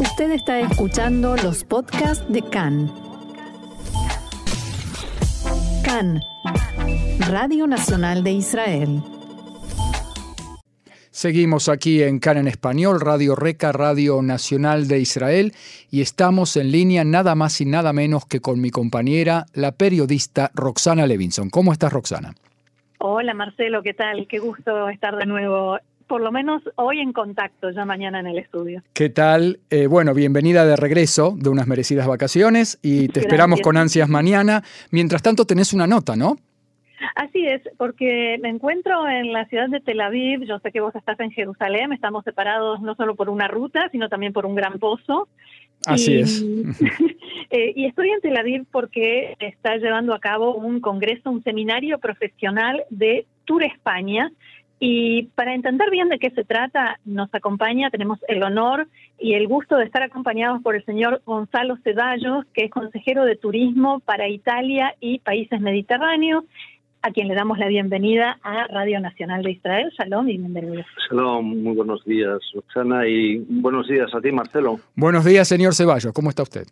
Usted está escuchando los podcasts de CAN. CAN, Radio Nacional de Israel. Seguimos aquí en CAN en español, Radio Reca, Radio Nacional de Israel, y estamos en línea nada más y nada menos que con mi compañera, la periodista Roxana Levinson. ¿Cómo estás, Roxana? Hola, Marcelo, ¿qué tal? Qué gusto estar de nuevo por lo menos hoy en contacto, ya mañana en el estudio. ¿Qué tal? Eh, bueno, bienvenida de regreso de unas merecidas vacaciones y te esperamos con ansias mañana. Mientras tanto, tenés una nota, ¿no? Así es, porque me encuentro en la ciudad de Tel Aviv, yo sé que vos estás en Jerusalén, estamos separados no solo por una ruta, sino también por un gran pozo. Así es. Eh, y estoy en Tel Aviv porque está llevando a cabo un congreso, un seminario profesional de Tour España, y para entender bien de qué se trata, nos acompaña, tenemos el honor y el gusto de estar acompañados por el señor Gonzalo Ceballos, que es consejero de turismo para Italia y países mediterráneos, a quien le damos la bienvenida a Radio Nacional de Israel. Shalom y bienvenido. Shalom, muy buenos días, Roxana, y buenos días a ti, Marcelo. Buenos días, señor Ceballos, ¿cómo está usted?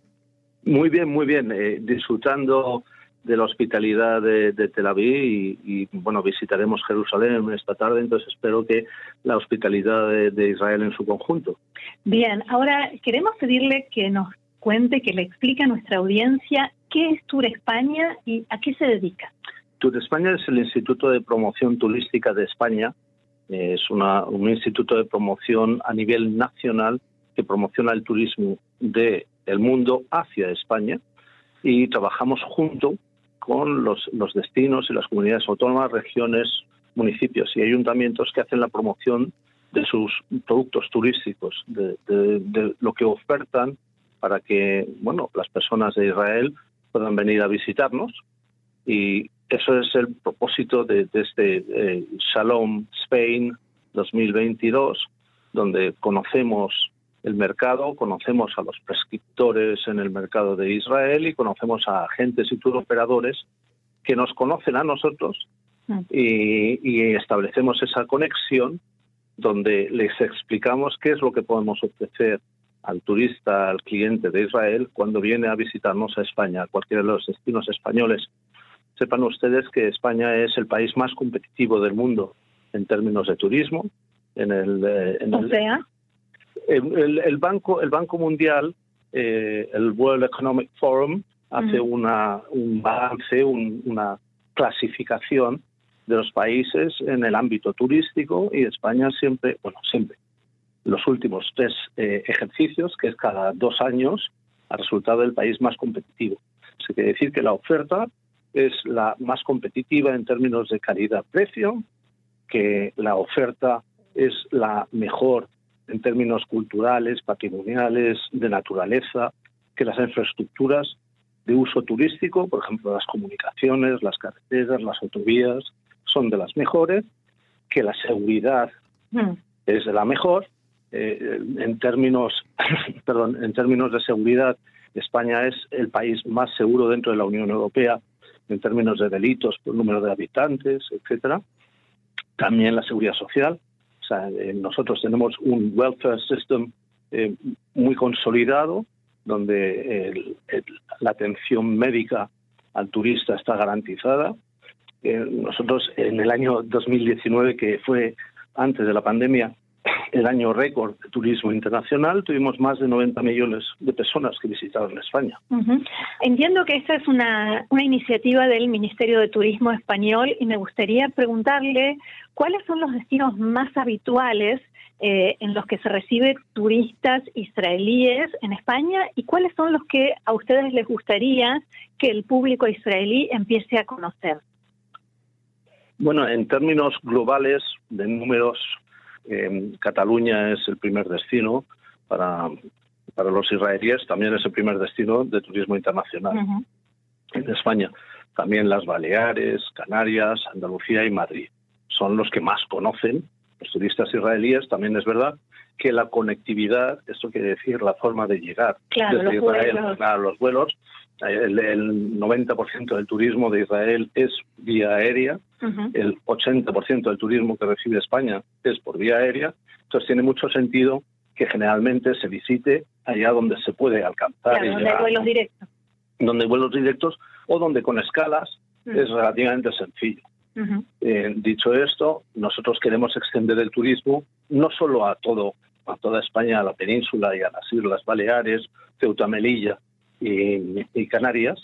Muy bien, muy bien, eh, disfrutando de la hospitalidad de, Tel Aviv y, bueno visitaremos Jerusalén esta tarde entonces espero que la hospitalidad de, Israel en su conjunto. Bien ahora queremos pedirle que nos cuente que le explique a nuestra audiencia qué es Tour España y a qué se dedica. Tour España es el Instituto de Promoción Turística de España. Es una, un instituto de promoción a nivel nacional que promociona el turismo del el mundo hacia España y trabajamos junto con los, destinos y las comunidades autónomas, regiones, municipios y ayuntamientos que hacen la promoción de sus productos turísticos, de, lo que ofertan para que bueno las personas de Israel puedan venir a visitarnos. Y eso es el propósito de, este eh, Shalom Spain 2022 donde conocemos el mercado, conocemos a los prescriptores en el mercado de Israel y conocemos a agentes y operadores que nos conocen a nosotros mm. y, establecemos esa conexión donde les explicamos qué es lo que podemos ofrecer al turista, al cliente de Israel cuando viene a visitarnos a España, a cualquiera de los destinos españoles. Sepan ustedes que España es el país más competitivo del mundo en términos de turismo. En el, eh, en o sea, el, banco, el Banco Mundial, eh, el World Economic Forum, hace una, un balance, una clasificación de los países en el ámbito turístico y España siempre, bueno, siempre, los últimos tres eh, ejercicios, que es cada dos años, ha resultado el país más competitivo. Se quiere decir que la oferta es la más competitiva en términos de calidad-precio, que la oferta es la mejor en términos culturales, patrimoniales, de naturaleza, que las infraestructuras de uso turístico, por ejemplo, las comunicaciones, las carreteras, las autovías, son de las mejores, que la seguridad mm. es de la mejor. Eh, en términos, perdón, en términos de seguridad, España es el país más seguro dentro de la Unión Europea en términos de delitos por número de habitantes, etcétera. También la seguridad social, eh, nosotros tenemos un welfare system eh, muy consolidado, donde la atención médica al turista está garantizada. Eh, nosotros en el año 2019, que fue antes de la pandemia, el año récord de turismo internacional, tuvimos más de 90 millones de personas que visitaron España. Entiendo que esta es una, una iniciativa del Ministerio de Turismo español y me gustaría preguntarle cuáles son los destinos más habituales eh, en los que se recibe turistas israelíes en España y cuáles son los que a ustedes les gustaría que el público israelí empiece a conocer. Bueno, en términos globales de números eh, Cataluña es el primer destino para, para los israelíes, también es el primer destino de turismo internacional en España. También las Baleares, Canarias, Andalucía y Madrid son los que más conocen los turistas israelíes. También es verdad que la conectividad, esto quiere decir la forma de llegar desde Israel a los vuelos, el, el 90% del turismo de Israel es vía aérea, el 80% del turismo que recibe España es por vía aérea, entonces tiene mucho sentido que generalmente se visite allá donde se puede alcanzar. Claro, donde hay vuelos directos. Donde hay vuelos directos o donde con escalas es relativamente sencillo. Eh, dicho esto, nosotros queremos extender el turismo no solo a todo a toda España, a la península y a las Islas Baleares, Ceuta, Melilla y, Canarias,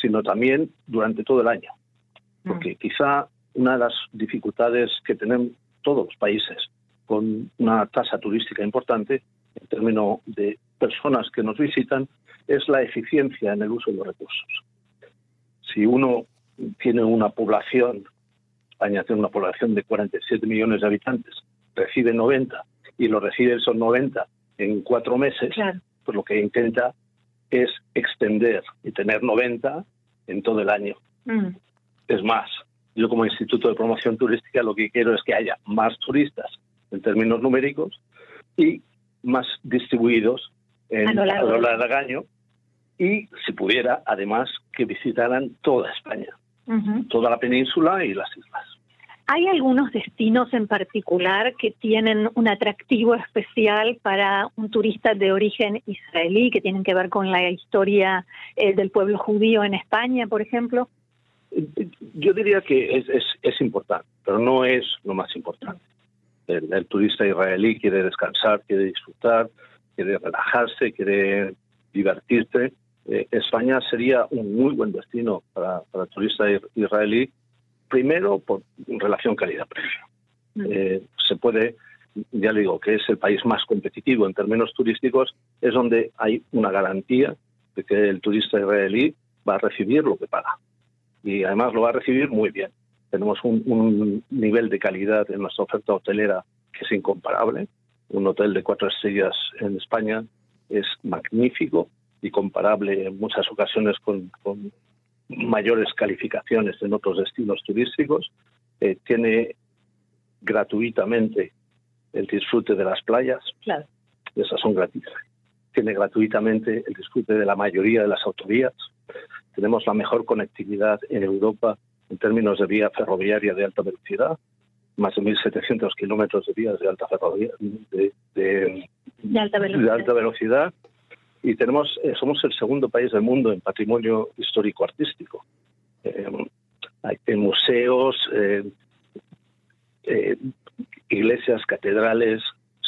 sino también durante todo el año. Mm. Porque quizá una de las dificultades que tienen todos los países con una tasa turística importante en términos de personas que nos visitan es la eficiencia en el uso de los recursos. Si uno tiene una población España tiene una población de 47 millones de habitantes, recibe 90 y lo recibe esos 90 en cuatro meses, pues lo que intenta es extender y tener 90 en todo el año. Mm. Es más, yo como Instituto de Promoción Turística lo que quiero es que haya más turistas en términos numéricos y más distribuidos en, a lo largo del año y si pudiera además que visitaran toda España toda la península y las islas. ¿Hay algunos destinos en particular que tienen un atractivo especial para un turista de origen israelí, que tienen que ver con la historia eh, del pueblo judío en España, por ejemplo? Yo diría que es, importante, pero no es lo más importante. El, turista israelí quiere descansar, quiere disfrutar, quiere relajarse, quiere divertirse eh, España sería un muy buen destino para, para el turista israelí, primero por relación calidad-precio. Eh, se puede, ya le digo, que es el país más competitivo en términos turísticos, es donde hay una garantía de que el turista israelí va a recibir lo que paga. Y además lo va a recibir muy bien. Tenemos un, un nivel de calidad en nuestra oferta hotelera que es incomparable. Un hotel de cuatro estrellas en España es magnífico y comparable en muchas ocasiones con, mayores calificaciones en otros destinos turísticos. Eh, tiene gratuitamente el disfrute de las playas. Claro. Esas son gratuitas. Tiene gratuitamente el disfrute de la mayoría de las autovías. Tenemos la mejor conectividad en Europa en términos de vía ferroviaria de alta velocidad. Más de 1.700 kilómetros de vías de alta, ferroviaria, de, alta de alta velocidad y tenemos eh, somos el segundo país del mundo en patrimonio histórico artístico. Eh, hay museos, eh, iglesias, catedrales,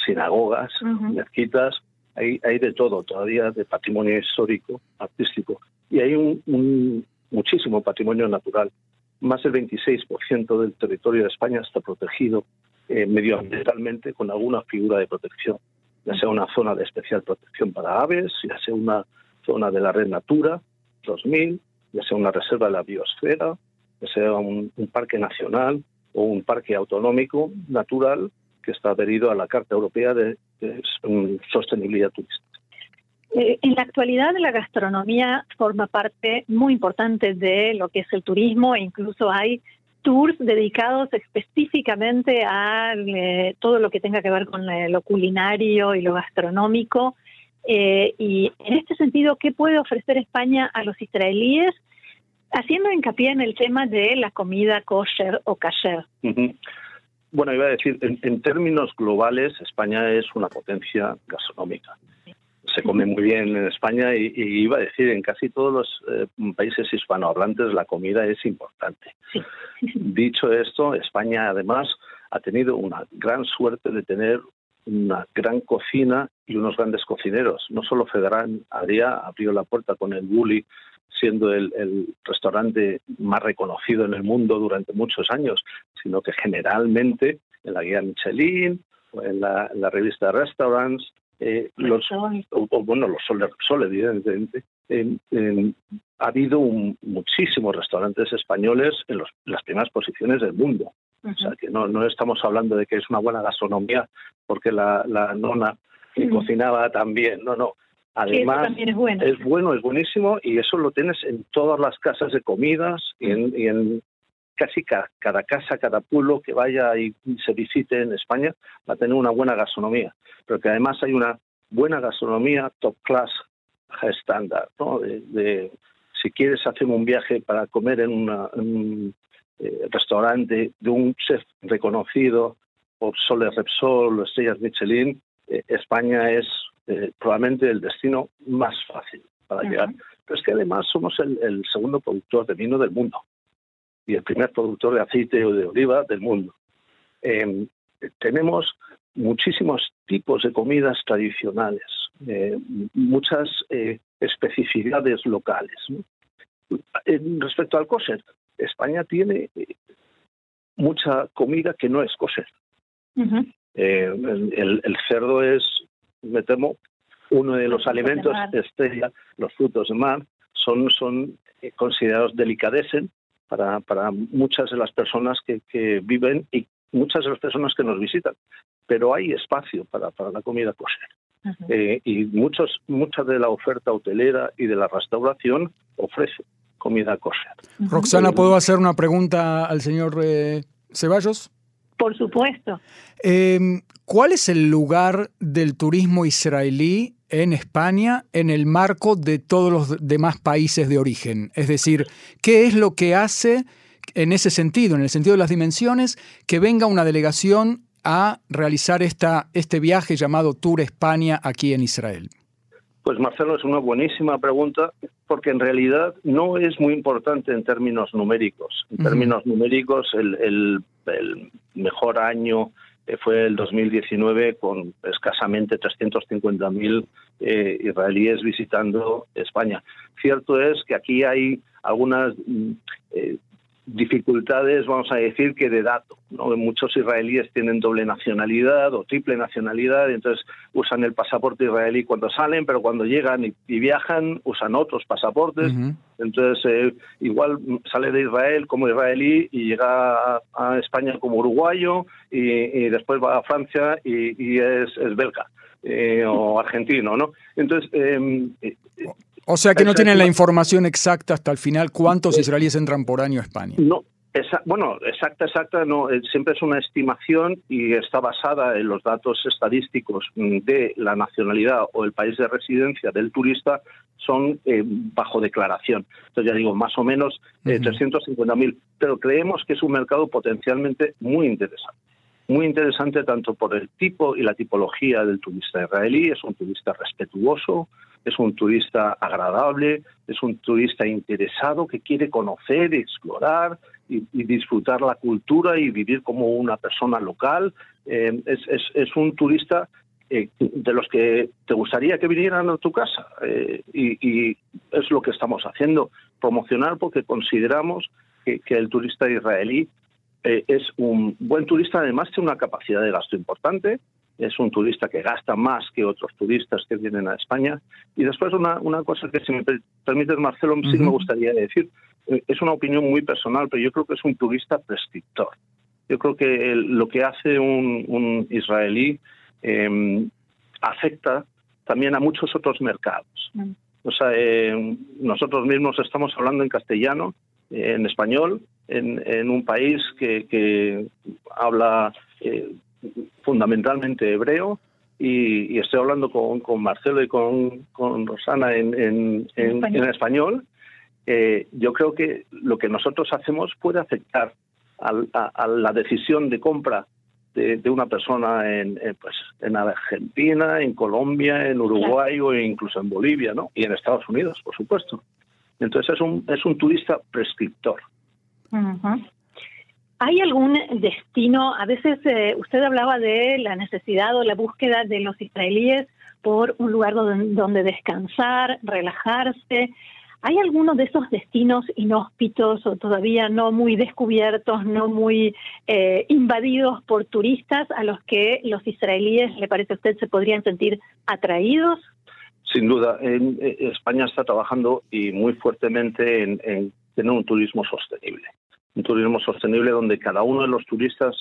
sinagogas, mezquitas, hay, hay de todo todavía de patrimonio histórico artístico y hay un, muchísimo patrimonio natural. Más del 26% del territorio de España está protegido medioambientalmente con alguna figura de protección ya sea una zona de especial protección para aves, ya sea una zona de la red Natura 2000, ya sea una reserva de la biosfera, ya sea un, parque nacional o un parque autonómico natural que está adherido a la Carta Europea de, Sostenibilidad Turística. Eh, en la actualidad la gastronomía forma parte muy importante de lo que es el turismo e incluso hay tours dedicados específicamente a eh, todo lo que tenga que ver con eh, lo culinario y lo gastronómico. Eh, y en este sentido, ¿qué puede ofrecer España a los israelíes? Haciendo hincapié en el tema de la comida kosher o kasher. Bueno, iba a decir, en, términos globales, España es una potencia gastronómica se come muy bien en España y, iba a decir, en casi todos los eh, países hispanohablantes la comida es importante. Dicho esto, España además ha tenido una gran suerte de tener una gran cocina y unos grandes cocineros. No solo Federán Adrià abrió la puerta con el Bulli, siendo el, restaurante más reconocido en el mundo durante muchos años, sino que generalmente en la guía Michelin en la, en la revista Restaurants eh, los, o, bueno, los Sol Sol, evidentemente, ha habido muchísimos restaurantes españoles en las primeras posiciones del mundo. O sea, que no, no estamos hablando de que es una buena gastronomía porque la, la nona cocinaba también. No, no. Además, es bueno. es bueno. es buenísimo y eso lo tienes en todas las casas de comidas y en, y en casi cada, casa, cada pueblo que vaya y se visite en España va a tener una buena gastronomía, pero que además hay una buena gastronomía top class, high standard, ¿no? De, si quieres hacer un viaje para comer en, un eh, restaurante de un chef reconocido por Sole Repsol o Estrellas Michelin, eh, España es eh, probablemente el destino más fácil para llegar. Pero es que además somos el, segundo productor de vino del mundo y el primer productor de aceite o de oliva del mundo. Em, tenemos muchísimos tipos de comidas tradicionales, muchas especificidades locales. respecto al kosher, España tiene mucha comida que no es kosher. Eh, el, cerdo es, me temo, uno de los alimentos estrella, los frutos de mar, son, son eh, considerados delicadesen para, para muchas de las personas que, que, viven y muchas de las personas que nos visitan. Pero hay espacio para, para la comida kosher. Eh, y muchos, mucha de la oferta hotelera y de la restauración ofrece comida kosher. Roxana, ¿puedo hacer una pregunta al señor Ceballos? Por supuesto. Em, ¿Cuál es el lugar del turismo israelí en España en el marco de todos los demás países de origen? Es decir, ¿qué es lo que hace en ese sentido, en el sentido de las dimensiones, que venga una delegación a realizar esta, este viaje llamado Tour España aquí en Israel? Pues Marcelo, es una buenísima pregunta porque en realidad no es muy importante en términos numéricos. En términos numéricos, el, mejor año fue el 2019 con escasamente 350.000 eh, israelíes visitando España. Cierto es que aquí hay algunas mm, eh, dificultades, vamos a decir, que de dato. ¿no? Muchos israelíes tienen doble nacionalidad o triple nacionalidad, y entonces usan el pasaporte israelí cuando salen, pero cuando llegan y, viajan usan otros pasaportes. Entonces, eh, igual sale de Israel como israelí y llega a, España como uruguayo y, después va a Francia y, es, belga. Eh, o argentino, ¿no? Entonces, em, o sea que no tienen la información exacta hasta el final cuántos israelíes entran por año a España. No, bueno, exacta, exacta, no, eh, siempre es una estimación y está basada en los datos estadísticos de la nacionalidad o el país de residencia del turista, son eh, bajo declaración. Entonces ya digo, más o menos eh, 350.000, pero creemos que es un mercado potencialmente muy interesante. Muy interesante tanto por el tipo y la tipología del turista israelí, es un turista respetuoso, es un turista agradable, es un turista interesado que quiere conocer, explorar y, disfrutar la cultura y vivir como una persona local. Eh, es, un turista eh, de los que te gustaría que vinieran a tu casa eh, y, es lo que estamos haciendo, promocionar porque consideramos que, el turista israelí es un buen turista, además tiene una capacidad de gasto importante, es un turista que gasta más que otros turistas que vienen a España. Y después una, una cosa que, si me permites, Marcelo, sí me gustaría decir, eh, es una opinión muy personal, pero yo creo que es un turista prescriptor. Yo creo que lo que hace un, israelí em, afecta también a muchos otros mercados. Mm. O sea, eh, nosotros mismos estamos hablando en castellano, en español, en, un país que, que habla eh, fundamentalmente hebreo y, estoy hablando con, con, Marcelo y con, con Rosana en, en, español. Eh, yo creo que lo que nosotros hacemos puede afectar a, la decisión de compra de, una persona en, pues, en Argentina, en Colombia, en Uruguay o incluso en Bolivia, ¿no? Y en Estados Unidos, por supuesto. Entonces es un, es un turista prescriptor. ¿Hay algún destino? A veces eh, usted hablaba de la necesidad o la búsqueda de los israelíes por un lugar donde, descansar, relajarse. ¿Hay alguno de esos destinos inhóspitos o todavía no muy descubiertos, no muy eh, invadidos por turistas a los que los israelíes, le parece a usted, se podrían sentir atraídos? Sin duda, en, España está trabajando y muy fuertemente en tener un turismo sostenible un turismo sostenible donde cada uno de los turistas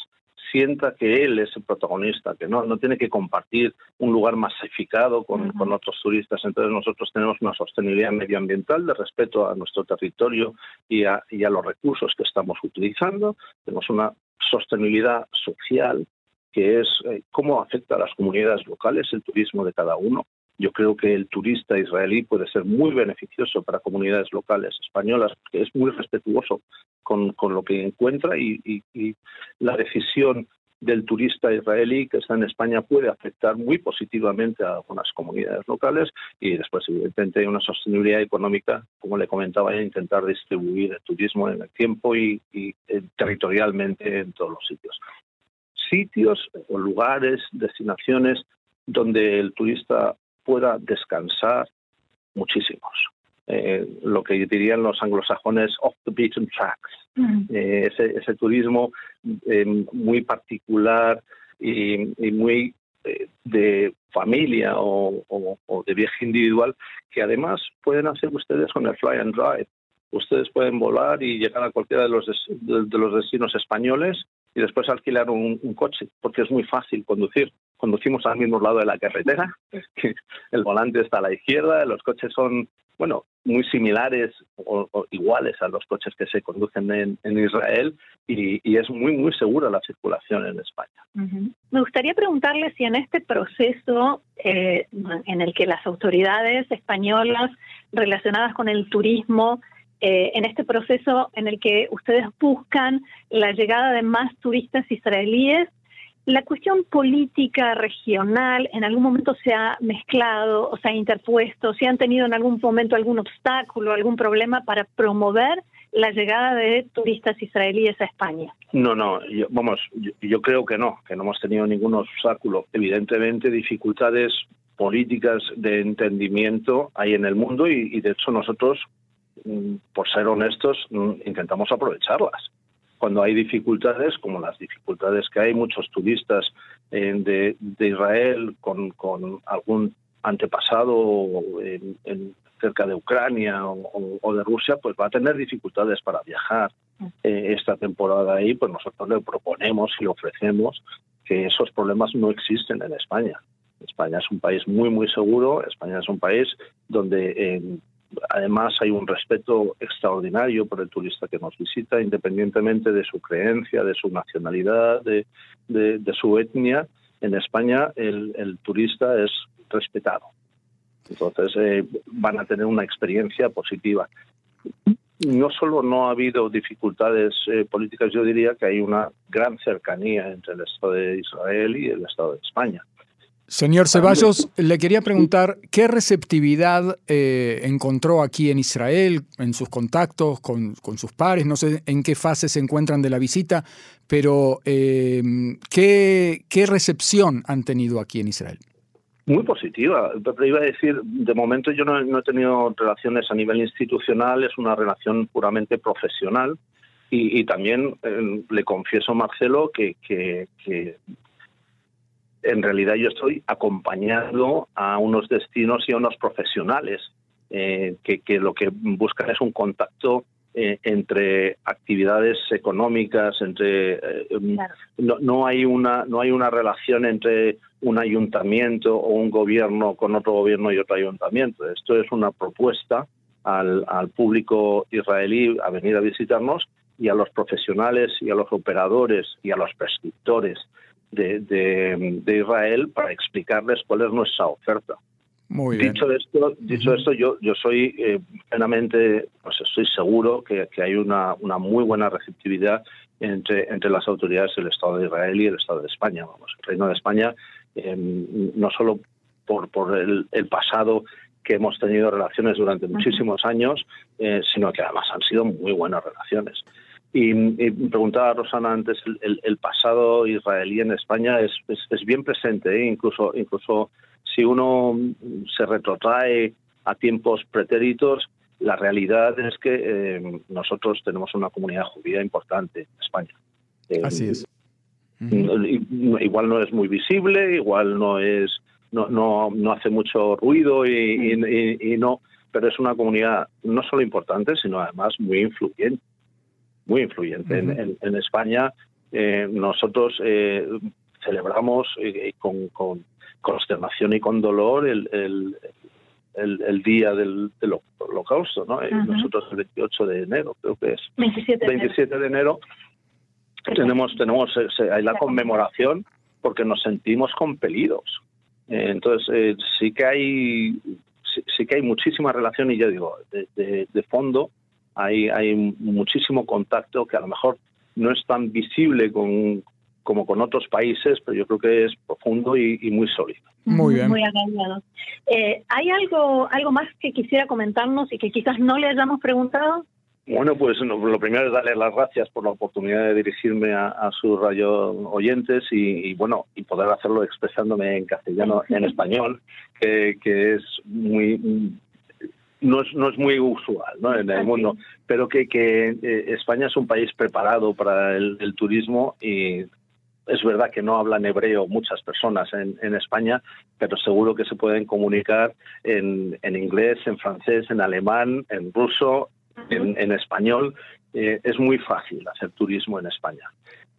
sienta que él es el protagonista, que no, no tiene que compartir un lugar masificado con, con otros turistas. Entonces nosotros tenemos una sostenibilidad medioambiental de respeto a nuestro territorio y a, y a los recursos que estamos utilizando. Tenemos una sostenibilidad social que es eh, cómo afecta a las comunidades locales el turismo de cada uno. Yo creo que el turista israelí puede ser muy beneficioso para comunidades locales españolas, que es muy respetuoso con, con lo que encuentra y, la decisión del turista israelí que está en España puede afectar muy positivamente a algunas comunidades locales y después evidentemente hay una sostenibilidad económica, como le comentaba, intentar distribuir el turismo en el tiempo y, y eh, territorialmente en todos los sitios. Sitios o lugares, destinaciones donde el turista pueda descansar, muchísimos. Eh, lo que dirían los anglosajones off the beaten tracks. Eh, ese, ese, turismo eh, muy particular y, muy de familia o, de viaje individual que además pueden hacer ustedes con el fly and drive. Ustedes pueden volar y llegar a cualquiera de los, de, los destinos españoles y después alquilar un, coche, porque es muy fácil conducir. Conducimos al mismo lado de la carretera, el volante está a la izquierda, los coches son bueno, muy similares o, iguales a los coches que se conducen en, Israel y, es muy, muy segura la circulación en España. Me gustaría preguntarle si en este proceso eh, en el que las autoridades españolas relacionadas con el turismo, eh, en este proceso en el que ustedes buscan la llegada de más turistas israelíes, la cuestión política regional en algún momento se ha mezclado o se ha interpuesto, si han tenido en algún momento algún obstáculo, algún problema para promover la llegada de turistas israelíes a España. No, no, yo, vamos, yo, creo que no, que no hemos tenido ningún obstáculo. Evidentemente, dificultades políticas de entendimiento hay en el mundo y de hecho nosotros, por ser honestos, mm, intentamos aprovecharlas cuando hay dificultades, como las dificultades que hay, muchos turistas eh, de, Israel con, algún antepasado en, cerca de Ucrania o, de Rusia, pues va a tener dificultades para viajar eh, esta temporada ahí, pues nosotros le proponemos y ofrecemos que esos problemas no existen en España. España es un país muy, muy seguro, España es un país donde eh, Además, hay un respeto extraordinario por el turista que nos visita, independientemente de su creencia, de su nacionalidad, de, su etnia. En España, el, turista es respetado. Entonces, eh, van a tener una experiencia positiva. No solo no ha habido dificultades eh, políticas, yo diría que hay una gran cercanía entre el Estado de Israel y el Estado de España. Señor Ceballos, le quería preguntar qué receptividad eh, encontró aquí en Israel, en sus contactos con, sus pares, no sé en qué fase se encuentran de la visita, pero eh, ¿qué, recepción han tenido aquí en Israel? Muy positiva. Pero iba a decir, de momento yo no, he tenido relaciones a nivel institucional, es una relación puramente profesional. Y, también eh, le confieso, Marcelo, que, que, en realidad yo estoy acompañando a unos destinos y a unos profesionales eh, que, lo que buscan es un contacto eh, entre actividades económicas, entre eh, no, no, hay una no hay una relación entre un ayuntamiento o un gobierno con otro gobierno y otro ayuntamiento. Esto es una propuesta al, al público israelí a venir a visitarnos y a los profesionales y a los operadores y a los prescriptores de, Israel para explicarles cuál es nuestra oferta. Muy bien. Dicho esto, dicho esto yo, yo soy eh, plenamente, pues estoy seguro que, hay una, una muy buena receptividad entre, entre las autoridades del Estado de Israel y el Estado de España. Vamos, el Reino de España, em, no solo por, por el, pasado que hemos tenido relaciones durante muchísimos años, eh, sino que además han sido muy buenas relaciones. Y, y, preguntaba Rosana antes, el, pasado israelí en España es, es, bien presente, ¿eh? incluso, incluso si uno se retrotrae a tiempos pretéritos, la realidad es que eh, nosotros tenemos una comunidad judía importante en España. Eh, Así es. Igual no es muy visible, igual no es no, no, no hace mucho ruido y, y, y no, pero es una comunidad no solo importante, sino además muy influyente muy influyente. en, España eh, nosotros eh, celebramos eh, con, con, consternación y con dolor el, el, día del, holocausto, ¿no? Nosotros el 28 de enero, creo que es. 27 de, 27 de enero. tenemos, tenemos hay la conmemoración porque nos sentimos compelidos. entonces, sí que hay sí, que hay muchísima relación y yo digo, de, de fondo hay, hay muchísimo contacto que a lo mejor no es tan visible con, como con otros países, pero yo creo que es profundo y, muy sólido. Muy bien. Muy eh, ¿Hay algo, algo más que quisiera comentarnos y que quizás no le hayamos preguntado? Bueno, pues lo primero es darle las gracias por la oportunidad de dirigirme a, sus radio oyentes y, bueno y poder hacerlo expresándome en castellano, en español, que, es muy no es, no es muy usual ¿no? en el mundo, pero que, que eh, España es un país preparado para el, turismo y es verdad que no hablan hebreo muchas personas en, en España, pero seguro que se pueden comunicar en, en, inglés, en francés, en alemán, en ruso, en, español. Eh, es muy fácil hacer turismo en España.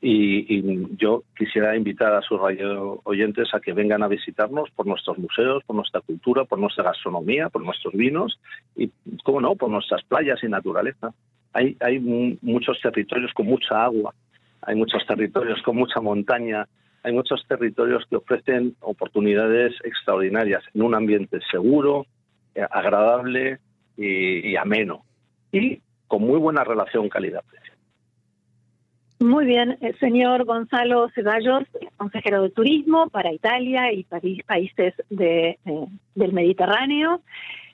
Y, yo quisiera invitar a sus radio oyentes a que vengan a visitarnos por nuestros museos, por nuestra cultura, por nuestra gastronomía, por nuestros vinos y, cómo no, por nuestras playas y naturaleza. Hay, hay muchos territorios con mucha agua, hay muchos territorios con mucha montaña, hay muchos territorios que ofrecen oportunidades extraordinarias en un ambiente seguro, eh, agradable y ameno y con muy buena relación calidad-precio. Muy bien, eh, señor Gonzalo Ceballos, consejero de turismo para Italia y países de, eh, del Mediterráneo.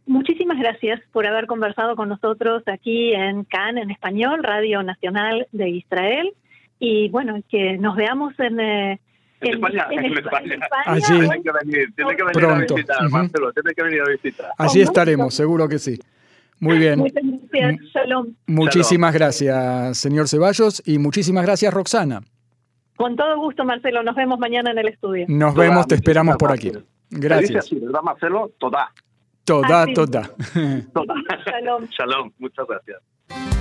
Muchísimas gracias por haber conversado con nosotros aquí en CAN en español, Radio Nacional de Israel. Y bueno, que nos veamos en, eh, en, España, en, España. Tiene que venir, tiene que venir a visitar, Marcelo, tiene que venir a visitar. Allí estaremos, seguro que sí. Muy bien. Muchísimas gracias, señor Ceballos, y muchísimas gracias, Roxana. Con todo gusto, Marcelo. Nos vemos mañana en el estudio. Nos vemos, te esperamos por aquí. Gracias. ¿verdad, Marcelo? Toda. Toda, toda. Shalom. Shalom. Muchas gracias.